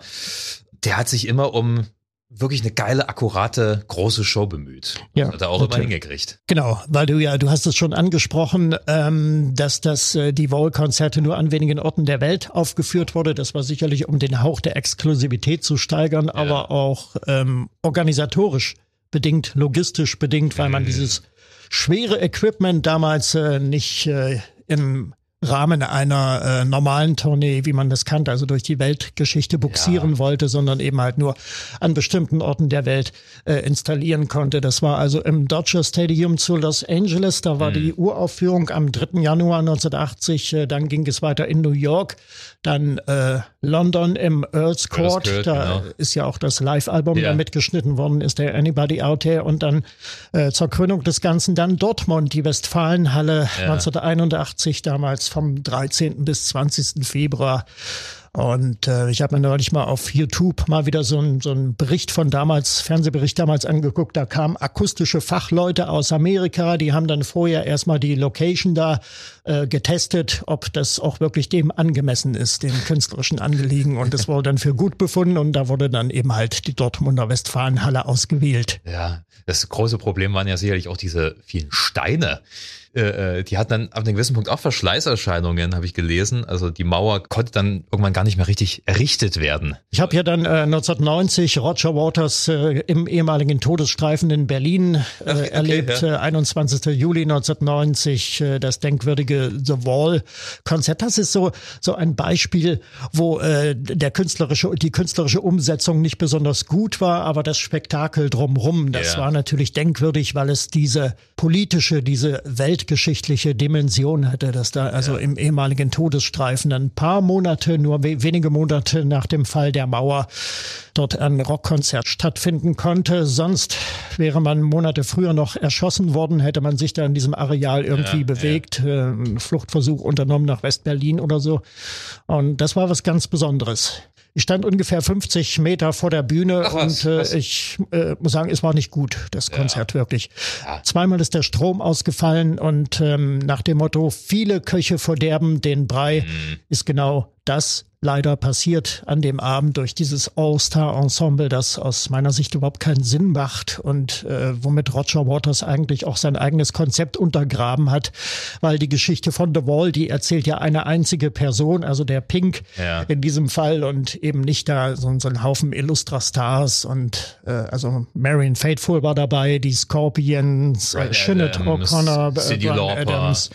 [SPEAKER 2] der hat sich immer um wirklich eine geile, akkurate, große Show bemüht. Ja, hat er auch natürlich. immer hingekriegt.
[SPEAKER 1] Genau, weil du ja, du hast es schon angesprochen, ähm, dass das äh, die Wall-Konzerte nur an wenigen Orten der Welt aufgeführt wurde. Das war sicherlich, um den Hauch der Exklusivität zu steigern, ja. aber auch ähm, organisatorisch bedingt, logistisch bedingt, weil man mhm. dieses schwere Equipment damals äh, nicht äh, im Rahmen einer äh, normalen Tournee, wie man das kannte, also durch die Weltgeschichte buxieren ja. wollte, sondern eben halt nur an bestimmten Orten der Welt äh, installieren konnte. Das war also im Dodger Stadium zu Los Angeles. Da war mhm. die Uraufführung am 3. Januar 1980. Äh, dann ging es weiter in New York, dann äh, London im Earl's Court.
[SPEAKER 2] Court,
[SPEAKER 1] da
[SPEAKER 2] genau.
[SPEAKER 1] ist ja auch das Live-Album
[SPEAKER 2] Ja.
[SPEAKER 1] da mitgeschnitten worden, ist der Anybody Out There. Und dann äh, zur Krönung des Ganzen dann Dortmund, die Westfalenhalle 1981, damals vom 13. bis 20. Februar. Und äh, ich habe mir neulich mal auf YouTube mal wieder so einen so einen Bericht von damals, Fernsehbericht damals angeguckt. Da kamen akustische Fachleute aus Amerika, die haben dann vorher erstmal die Location da äh, getestet, ob das auch wirklich dem angemessen ist, dem künstlerischen Angelegen. Und das wurde dann für gut befunden und da wurde dann eben halt die Dortmunder Westfalenhalle ausgewählt.
[SPEAKER 2] Ja, das große Problem waren ja sicherlich auch diese vielen Steine. Äh, äh, die hatten dann ab einem gewissen Punkt auch Verschleißerscheinungen, habe ich gelesen. Also die Mauer konnte dann irgendwann gar nicht mehr richtig errichtet werden.
[SPEAKER 1] Ich habe ja dann äh, 1990 Roger Waters äh, im ehemaligen Todesstreifen in Berlin äh,
[SPEAKER 2] okay,
[SPEAKER 1] erlebt.
[SPEAKER 2] ja.
[SPEAKER 1] Äh, 21. Juli 1990 äh, das denkwürdige The Wall Konzert. Das ist so so ein Beispiel, wo äh, der künstlerische die künstlerische Umsetzung nicht besonders gut war, aber das Spektakel drumrum, das
[SPEAKER 2] Ja.
[SPEAKER 1] war natürlich denkwürdig, weil es diese politische, diese weltgeschichtliche Dimension hatte, dass da also im ehemaligen Todesstreifen ein paar Monate, nur we wenige Monate nach dem Fall der Mauer dort ein Rockkonzert stattfinden konnte. Sonst wäre man Monate früher noch erschossen worden, hätte man sich da in diesem Areal irgendwie
[SPEAKER 2] Ja,
[SPEAKER 1] bewegt, äh, einen Fluchtversuch unternommen nach West-Berlin oder so. Und das war was ganz Besonderes. Ich stand ungefähr 50 Meter vor der Bühne
[SPEAKER 2] Ach was,
[SPEAKER 1] und äh,
[SPEAKER 2] was?
[SPEAKER 1] ich äh, muss sagen, es war nicht gut, das Konzert wirklich.
[SPEAKER 2] Ja.
[SPEAKER 1] Zweimal ist der Strom ausgefallen und ähm, nach dem Motto, viele Köche verderben den Brei,
[SPEAKER 2] Mhm.
[SPEAKER 1] ist genau das leider passiert an dem Abend durch dieses All-Star-Ensemble, das aus meiner Sicht überhaupt keinen Sinn macht und äh, womit Roger Waters eigentlich auch sein eigenes Konzept untergraben hat, weil die Geschichte von The Wall, die erzählt ja eine einzige Person, also der Pink
[SPEAKER 2] Ja.
[SPEAKER 1] in diesem Fall und eben nicht da so, so ein Haufen Illustra-Stars und äh, also Marion Faithful war dabei, die Scorpions, äh,
[SPEAKER 2] Adams,
[SPEAKER 1] O'Connor, äh. Adams.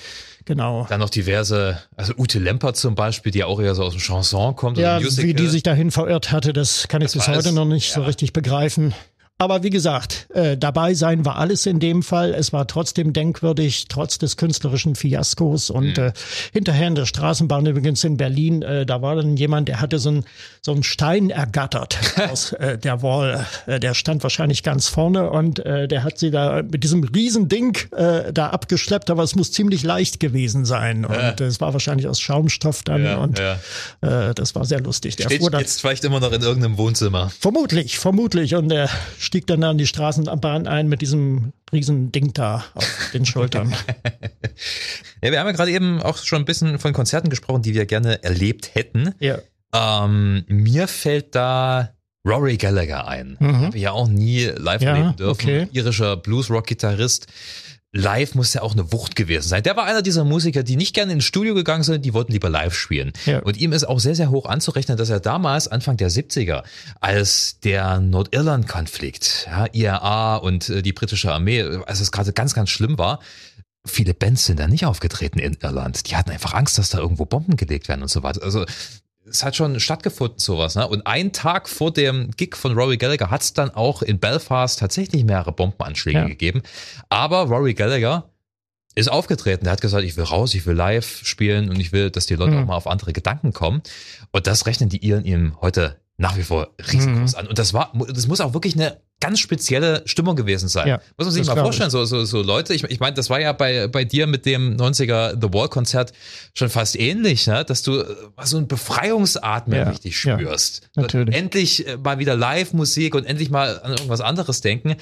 [SPEAKER 1] Genau.
[SPEAKER 2] Dann noch diverse, also Ute Lemper zum Beispiel, die auch eher so aus dem Chanson kommt,
[SPEAKER 1] Ja, wie die sich dahin verirrt hatte, das kann ich bis heute noch nicht so
[SPEAKER 2] ja.
[SPEAKER 1] richtig begreifen. Aber wie gesagt, äh, dabei sein war alles in dem Fall. Es war trotzdem denkwürdig, trotz des künstlerischen Fiaskos. Und
[SPEAKER 2] Mhm.
[SPEAKER 1] äh, hinterher in der Straßenbahn übrigens in Berlin, äh, da war dann jemand, der hatte so einen so einen Stein ergattert aus äh, der Wall. Äh, der stand wahrscheinlich ganz vorne und äh, der hat sie da mit diesem Riesending äh, da abgeschleppt. Aber es muss ziemlich leicht gewesen sein. Und äh, es war wahrscheinlich aus Schaumstoff dann.
[SPEAKER 2] Ja,
[SPEAKER 1] und
[SPEAKER 2] ja.
[SPEAKER 1] Äh, das war sehr lustig. Der
[SPEAKER 2] Steht
[SPEAKER 1] fuhr dann
[SPEAKER 2] jetzt vielleicht immer noch in irgendeinem Wohnzimmer.
[SPEAKER 1] Vermutlich, vermutlich. Und er stieg dann an die Straßenbahn ein mit diesem riesen Ding da auf den Schultern.
[SPEAKER 2] Ja, wir haben ja gerade eben auch schon ein bisschen von Konzerten gesprochen, die wir gerne erlebt hätten.
[SPEAKER 1] ja.
[SPEAKER 2] Ähm, mir fällt da Rory Gallagher ein.
[SPEAKER 1] Mhm.
[SPEAKER 2] Habe ich ja auch nie live
[SPEAKER 1] Ja,
[SPEAKER 2] erleben dürfen.
[SPEAKER 1] okay.
[SPEAKER 2] Irischer Bluesrock-Gitarrist. Live muss ja auch eine Wucht gewesen sein. Der war einer dieser Musiker, die nicht gerne ins Studio gegangen sind, die wollten lieber live spielen.
[SPEAKER 1] Ja.
[SPEAKER 2] Und ihm ist auch sehr, sehr hoch anzurechnen, dass er damals, Anfang der 70er, als der Nordirland-Konflikt, ja, IRA und äh, die britische Armee, als es gerade ganz, ganz schlimm war, viele Bands sind da nicht aufgetreten in Irland. Die hatten einfach Angst, dass da irgendwo Bomben gelegt werden und so weiter. Also es hat schon stattgefunden, sowas. Ne? Und einen Tag vor dem Gig von Rory Gallagher hat es dann auch in Belfast tatsächlich mehrere Bombenanschläge
[SPEAKER 1] Ja.
[SPEAKER 2] gegeben. Aber Rory Gallagher ist aufgetreten. Der hat gesagt, ich will raus, ich will live spielen und ich will, dass die Leute
[SPEAKER 1] Mhm.
[SPEAKER 2] auch mal auf andere Gedanken kommen. Und das rechnen die Iren ihm heute nach wie vor riesengroß
[SPEAKER 1] Mhm.
[SPEAKER 2] an. Und das war, das muss auch wirklich eine ganz spezielle Stimmung gewesen sein.
[SPEAKER 1] Ja,
[SPEAKER 2] muss man sich mal vorstellen, so, so, so Leute, ich, ich meine, das war ja bei, bei dir mit dem 90er The Wall Konzert schon fast ähnlich, ne? dass du äh, so ein Befreiungsatmen
[SPEAKER 1] Ja,
[SPEAKER 2] richtig
[SPEAKER 1] ja,
[SPEAKER 2] spürst.
[SPEAKER 1] natürlich.
[SPEAKER 2] Endlich äh, mal wieder Live-Musik und endlich mal an irgendwas anderes denken.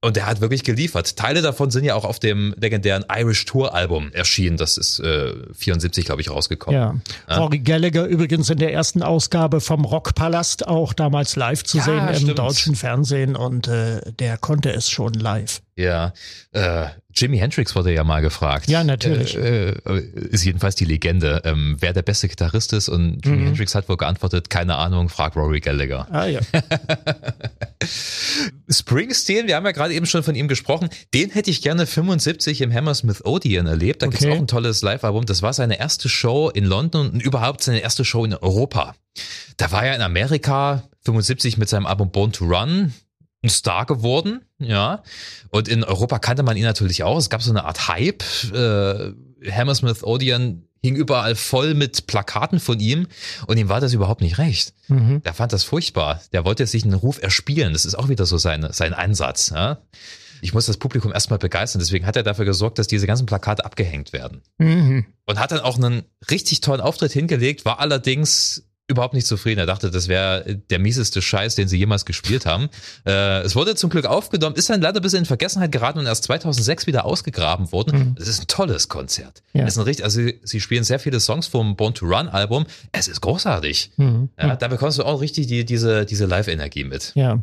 [SPEAKER 2] Und der hat wirklich geliefert. Teile davon sind ja auch auf dem legendären Irish Tour Album erschienen. Das ist äh, 74, glaube ich, rausgekommen.
[SPEAKER 1] Ja. Rory Gallagher übrigens in der ersten Ausgabe vom Rockpalast auch damals live zu
[SPEAKER 2] Ja,
[SPEAKER 1] sehen im
[SPEAKER 2] stimmt.
[SPEAKER 1] deutschen Fernsehen und äh, der konnte es schon live.
[SPEAKER 2] Ja, äh, Jimi Hendrix wurde ja mal gefragt.
[SPEAKER 1] Ja, natürlich.
[SPEAKER 2] Äh, äh, ist jedenfalls die Legende, ähm, wer der beste Gitarrist ist. Und Jimi
[SPEAKER 1] Mhm.
[SPEAKER 2] Hendrix hat wohl geantwortet, keine Ahnung, frag Rory Gallagher.
[SPEAKER 1] Ah ja.
[SPEAKER 2] Springsteen, wir haben ja gerade eben schon von ihm gesprochen, den hätte ich gerne 75 im Hammersmith Odeon erlebt. Da
[SPEAKER 1] Okay.
[SPEAKER 2] auch ein tolles Live-Album. Das war seine erste Show in London und überhaupt seine erste Show in Europa. Da war er in Amerika 75 mit seinem Album Born to Run ein Star geworden, ja. Und in Europa kannte man ihn natürlich auch. Es gab so eine Art Hype. Äh, Hammersmith Odeon hing überall voll mit Plakaten von ihm und ihm war das überhaupt nicht recht. Mhm. Der fand das furchtbar. Der wollte sich einen Ruf erspielen. Das ist auch wieder so sein, sein Einsatz. Ja? Ich muss das Publikum erstmal begeistern. Deswegen hat er dafür gesorgt, dass diese ganzen Plakate abgehängt werden. Mhm. Und hat dann auch einen richtig tollen Auftritt hingelegt, war allerdings überhaupt nicht zufrieden. Er dachte, das wäre der mieseste Scheiß, den sie jemals gespielt haben. Äh, es wurde zum Glück aufgenommen, ist dann leider ein bisschen in Vergessenheit geraten und erst 2006 wieder ausgegraben worden. Mhm. Es ist ein tolles Konzert. Ja. Es ist ein richtig, also sie, sie, spielen sehr viele Songs vom Born to Run Album. Es ist großartig. Mhm. Ja, da bekommst du auch richtig die, diese, diese Live-Energie mit.
[SPEAKER 1] Ja.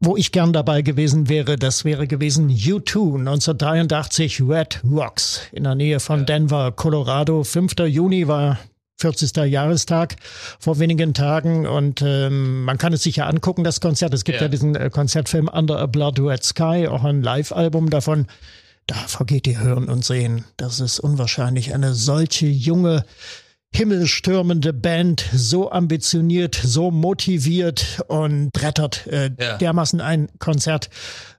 [SPEAKER 1] Wo ich gern dabei gewesen wäre, das wäre gewesen U2 1983 Red Rocks in der Nähe von Denver, Colorado. 5. Juni war 40. Jahrestag vor wenigen Tagen und ähm, man kann es sich ja angucken, das Konzert. Es gibt ja, ja diesen äh, Konzertfilm Under a Blood Red Sky, auch ein Live-Album davon. Da vergeht ihr Hören und Sehen. Das ist unwahrscheinlich. Eine solche junge, himmelstürmende Band, so ambitioniert, so motiviert und brettert äh, ja. dermaßen ein Konzert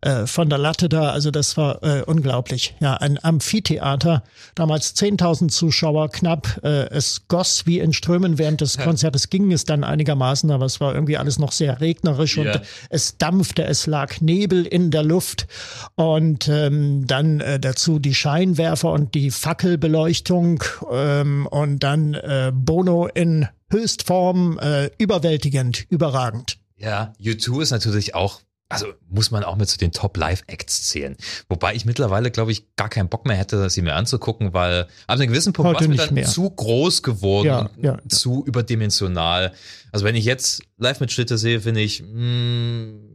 [SPEAKER 1] äh, von der Latte da. Also das war äh, unglaublich. Ja, ein Amphitheater, damals 10.000 Zuschauer knapp. Äh, es goss wie in Strömen während des ja. Konzertes ging es dann einigermaßen, aber es war irgendwie alles noch sehr regnerisch ja. und es dampfte, es lag Nebel in der Luft und ähm, dann äh, dazu die Scheinwerfer und die Fackelbeleuchtung ähm, und dann äh, Bono in Höchstform, äh, überwältigend, überragend.
[SPEAKER 2] Ja, U2 ist natürlich auch also muss man auch mit zu den Top-Live-Acts zählen. Wobei ich mittlerweile, glaube ich, gar keinen Bock mehr hätte, sie mir anzugucken, weil ab einem gewissen Punkt war es mir dann mehr. zu groß geworden, ja, ja, zu überdimensional. Also wenn ich jetzt Live-Mitschnitte sehe, finde ich, mh, hm,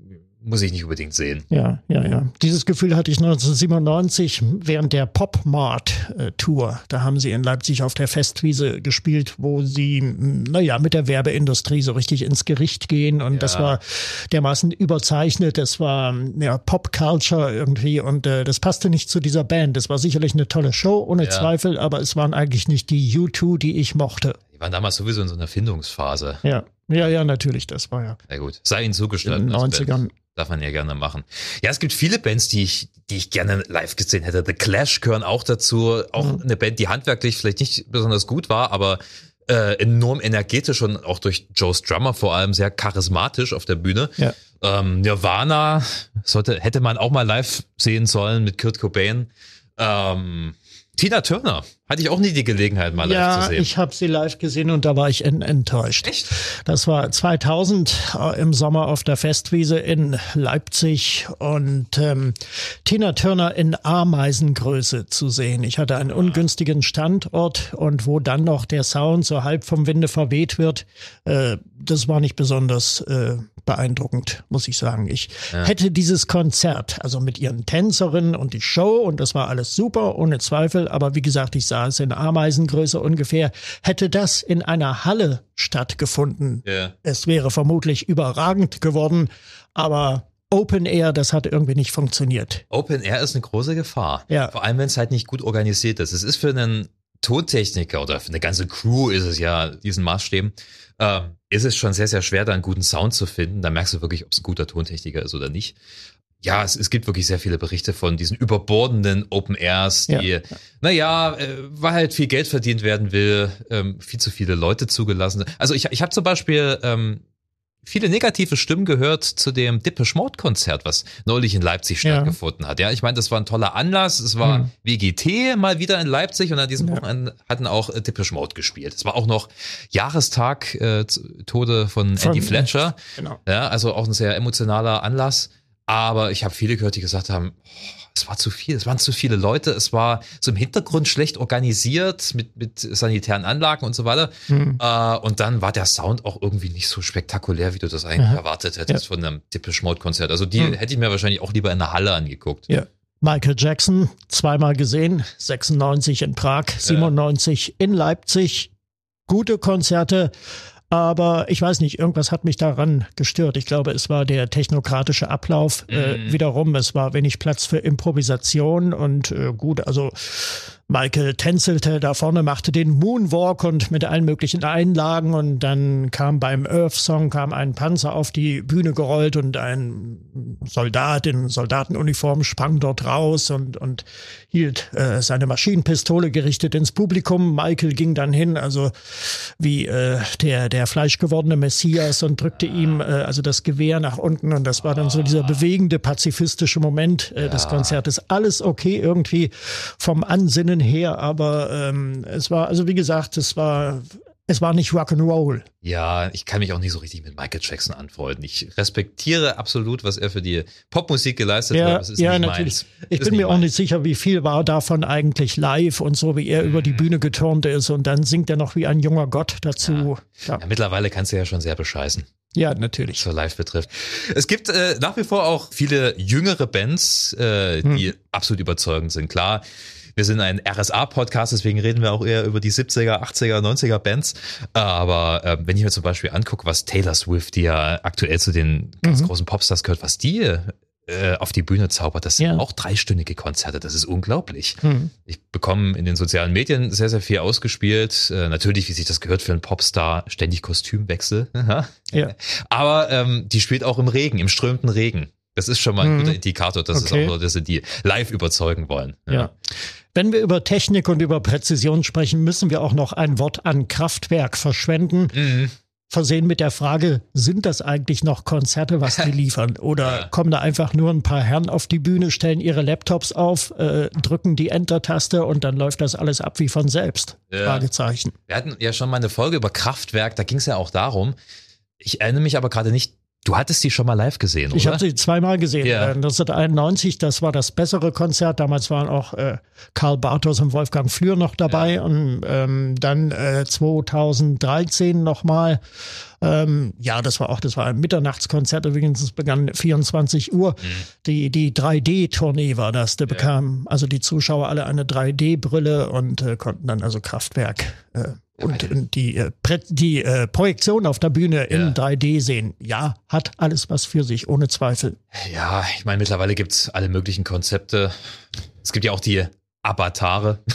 [SPEAKER 2] muss ich nicht unbedingt sehen.
[SPEAKER 1] Ja, ja, ja. Dieses Gefühl hatte ich 1997 während der Pop Mart Tour. Da haben sie in Leipzig auf der Festwiese gespielt, wo sie, naja, mit der Werbeindustrie so richtig ins Gericht gehen. Und ja. das war dermaßen überzeichnet. Das war ja, Pop Culture irgendwie. Und äh, das passte nicht zu dieser Band. Das war sicherlich eine tolle Show, ohne ja. Zweifel. Aber es waren eigentlich nicht die U2, die ich mochte.
[SPEAKER 2] Die waren damals sowieso in so einer Findungsphase.
[SPEAKER 1] Ja. Ja, ja, natürlich, das war ja.
[SPEAKER 2] Na gut, sei ihnen zugestellt.
[SPEAKER 1] In den 90ern.
[SPEAKER 2] Darf man ja gerne machen. Ja, es gibt viele Bands, die ich, die ich gerne live gesehen hätte. The Clash gehören auch dazu. Auch mhm. eine Band, die handwerklich vielleicht nicht besonders gut war, aber äh, enorm energetisch und auch durch Joe's Drummer vor allem sehr charismatisch auf der Bühne. Ja. Ähm, Nirvana sollte, hätte man auch mal live sehen sollen mit Kurt Cobain. Ähm, Tina Turner. Hatte ich auch nie die Gelegenheit, mal
[SPEAKER 1] ja,
[SPEAKER 2] live zu sehen.
[SPEAKER 1] ich habe sie live gesehen und da war ich enttäuscht. Echt? Das war 2000 äh, im Sommer auf der Festwiese in Leipzig und ähm, Tina Turner in Ameisengröße zu sehen. Ich hatte einen ungünstigen Standort und wo dann noch der Sound so halb vom Winde verweht wird, äh, das war nicht besonders äh, beeindruckend, muss ich sagen. Ich ja. hätte dieses Konzert, also mit ihren Tänzerinnen und die Show und das war alles super, ohne Zweifel, aber wie gesagt, ich sah es in Ameisengröße ungefähr, hätte das in einer Halle stattgefunden. Ja. Es wäre vermutlich überragend geworden, aber Open Air, das hat irgendwie nicht funktioniert.
[SPEAKER 2] Open Air ist eine große Gefahr. Ja. Vor allem, wenn es halt nicht gut organisiert ist. Es ist für einen Tontechniker oder für eine ganze Crew ist es ja diesen Maßstäben, äh, ist es schon sehr, sehr schwer, da einen guten Sound zu finden. Da merkst du wirklich, ob es ein guter Tontechniker ist oder nicht. Ja, es, es gibt wirklich sehr viele Berichte von diesen überbordenden Open Airs, die, ja. naja, äh, weil halt viel Geld verdient werden will, ähm, viel zu viele Leute zugelassen. Also ich, ich habe zum Beispiel ähm, viele negative Stimmen gehört zu dem Depeche Mode Konzert, was neulich in Leipzig stattgefunden ja. hat. Ja, ich meine, das war ein toller Anlass. Es war mhm. WGT mal wieder in Leipzig und an diesem ja. Wochenende hatten auch äh, Depeche Mode gespielt. Es war auch noch Jahrestag äh, Tode von, von Andy Fletcher. Genau. Ja, also auch ein sehr emotionaler Anlass. Aber ich habe viele gehört, die gesagt haben, oh, es war zu viel, es waren zu viele Leute, es war so im Hintergrund schlecht organisiert mit, mit sanitären Anlagen und so weiter. Mhm. Äh, und dann war der Sound auch irgendwie nicht so spektakulär, wie du das eigentlich Aha. erwartet hättest ja. von einem Depeche Mode Konzert. Also die mhm. hätte ich mir wahrscheinlich auch lieber in der Halle angeguckt.
[SPEAKER 1] Ja. Michael Jackson zweimal gesehen, 96 in Prag, 97 ja. in Leipzig. Gute Konzerte. Aber ich weiß nicht, irgendwas hat mich daran gestört. Ich glaube, es war der technokratische Ablauf. Äh, mhm. Äh, wiederum, es war wenig Platz für Improvisation und äh, gut, also Michael tänzelte da vorne, machte den Moonwalk und mit allen möglichen Einlagen und dann kam beim Earth Song kam ein Panzer auf die Bühne gerollt und ein Soldat in Soldatenuniform sprang dort raus und, und hielt äh, seine Maschinenpistole gerichtet ins Publikum. Michael ging dann hin, also wie äh, der, der fleischgewordene Messias und drückte ihm äh, also das Gewehr nach unten und das war dann so dieser bewegende pazifistische Moment äh, des Konzertes. Alles okay irgendwie vom Ansinnen her, aber ähm, es war, also wie gesagt, es war es war nicht Rock'n'Roll.
[SPEAKER 2] Ja, ich kann mich auch nicht so richtig mit Michael Jackson anfreunden. Ich respektiere absolut, was er für die Popmusik geleistet
[SPEAKER 1] Ja,
[SPEAKER 2] hat. Das ist
[SPEAKER 1] ja
[SPEAKER 2] nicht
[SPEAKER 1] natürlich.
[SPEAKER 2] Meins.
[SPEAKER 1] Ich
[SPEAKER 2] Ist
[SPEAKER 1] bin mir auch
[SPEAKER 2] meins.
[SPEAKER 1] nicht sicher, wie viel war davon eigentlich live und so, wie er über
[SPEAKER 2] Mhm.
[SPEAKER 1] die Bühne geturnt ist und dann singt er noch wie ein junger Gott dazu. Ja,
[SPEAKER 2] Ja, mittlerweile kannst du ja schon sehr bescheißen.
[SPEAKER 1] ja natürlich.
[SPEAKER 2] was so live betrifft. Es gibt äh, nach wie vor auch viele jüngere Bands, äh,
[SPEAKER 1] Hm.
[SPEAKER 2] die absolut überzeugend sind. Klar, wir sind ein RSA-Podcast, deswegen reden wir auch eher über die 70er, 80er, 90er Bands. Aber äh, wenn ich mir zum Beispiel angucke, was Taylor Swift, die ja aktuell zu den ganz
[SPEAKER 1] Mhm.
[SPEAKER 2] großen Popstars gehört, was die äh, auf die Bühne zaubert, das sind
[SPEAKER 1] Ja.
[SPEAKER 2] auch dreistündige Konzerte. Das ist unglaublich.
[SPEAKER 1] Hm.
[SPEAKER 2] Ich bekomme in den sozialen Medien sehr, sehr viel ausgespielt. Äh, natürlich, wie sich das gehört für einen Popstar, ständig Kostümwechsel.
[SPEAKER 1] Ja.
[SPEAKER 2] Aber ähm, die spielt auch im Regen, im strömenden Regen. Das ist schon mal ein
[SPEAKER 1] Mhm.
[SPEAKER 2] guter Indikator, dass
[SPEAKER 1] Okay.
[SPEAKER 2] es auch Leute sind, die live überzeugen wollen.
[SPEAKER 1] Ja. Wenn wir über Technik und über Präzision sprechen, müssen wir auch noch ein Wort an Kraftwerk verschwenden.
[SPEAKER 2] Mhm.
[SPEAKER 1] Versehen mit der Frage, sind das eigentlich noch Konzerte, was die liefern? Oder kommen da einfach nur ein paar Herren auf die Bühne, stellen ihre Laptops auf, äh, drücken die Enter-Taste und dann läuft das alles ab wie von selbst?
[SPEAKER 2] Ja.
[SPEAKER 1] Fragezeichen.
[SPEAKER 2] Wir hatten ja schon mal eine Folge über Kraftwerk, da ging es ja auch darum. Ich erinnere mich aber gerade nicht, du hattest die schon mal live gesehen,
[SPEAKER 1] Ich
[SPEAKER 2] oder?
[SPEAKER 1] habe sie zweimal gesehen.
[SPEAKER 2] Ja.
[SPEAKER 1] Äh, 1991, das war das bessere Konzert. Damals waren auch äh, Karl Bartos und Wolfgang Flür noch dabei. Und ähm, dann äh, 2013 nochmal. Ähm, ja, das war auch, das war ein Mitternachtskonzert übrigens. Es begann 24 Uhr. Die, die 3D-Tournee war das. Da bekamen also die Zuschauer alle eine 3D-Brille und äh, konnten dann also Kraftwerk äh, und, und die, äh, die äh, Projektion auf der Bühne in
[SPEAKER 2] Ja.
[SPEAKER 1] 3D sehen. Ja, hat alles was für sich, ohne Zweifel.
[SPEAKER 2] Ja, ich meine, mittlerweile gibt's alle möglichen Konzepte. Es gibt ja auch die Avatare.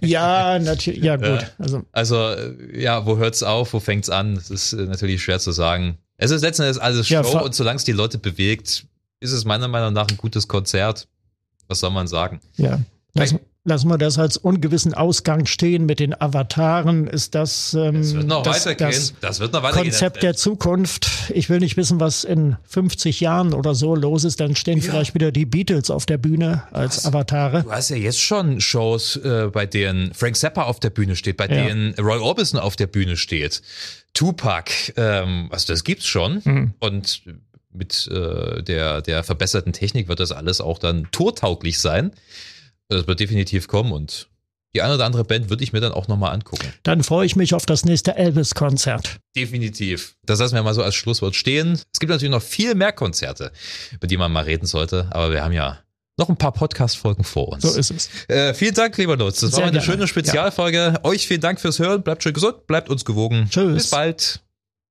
[SPEAKER 1] Ja, natürlich. Ja, gut. Also,
[SPEAKER 2] Also, äh, ja, wo hört's auf, wo fängt's an? Das ist äh, natürlich schwer zu sagen. Es ist letzten Endes alles Show
[SPEAKER 1] Ja,
[SPEAKER 2] und solange es die Leute bewegt, ist es meiner Meinung nach ein gutes Konzert. Was soll man sagen?
[SPEAKER 1] ja. Lassen, lassen wir das als ungewissen Ausgang stehen mit den Avataren. Ist das, ähm,
[SPEAKER 2] Es wird noch
[SPEAKER 1] das,
[SPEAKER 2] weitergehen.
[SPEAKER 1] das
[SPEAKER 2] Das, wird noch weitergehen.
[SPEAKER 1] Konzept der Zukunft? Ich will nicht wissen, was in 50 Jahren oder so los ist. Dann stehen vielleicht wieder die Beatles auf der Bühne als Avatare.
[SPEAKER 2] Du hast ja jetzt schon Shows, äh, bei denen Frank Zappa auf der Bühne steht, bei
[SPEAKER 1] Ja.
[SPEAKER 2] denen Roy Orbison auf der Bühne steht. Tupac, ähm, also das gibt's schon.
[SPEAKER 1] Mhm.
[SPEAKER 2] Und mit äh, der, der verbesserten Technik wird das alles auch dann tortauglich sein. Das wird definitiv kommen und die eine oder andere Band würde ich mir dann auch nochmal angucken.
[SPEAKER 1] Dann freue ich mich auf das nächste Elvis-Konzert.
[SPEAKER 2] Definitiv. Das lassen wir mal so als Schlusswort stehen. Es gibt natürlich noch viel mehr Konzerte, über die man mal reden sollte, aber wir haben ja noch ein paar Podcast-Folgen vor uns.
[SPEAKER 1] So ist es.
[SPEAKER 2] Äh, vielen Dank, lieber Nutz. Das
[SPEAKER 1] Sehr
[SPEAKER 2] war eine
[SPEAKER 1] gerne.
[SPEAKER 2] schöne Spezialfolge. Euch vielen Dank fürs Hören. Bleibt schön gesund, bleibt uns gewogen.
[SPEAKER 1] Tschüss.
[SPEAKER 2] Bis bald.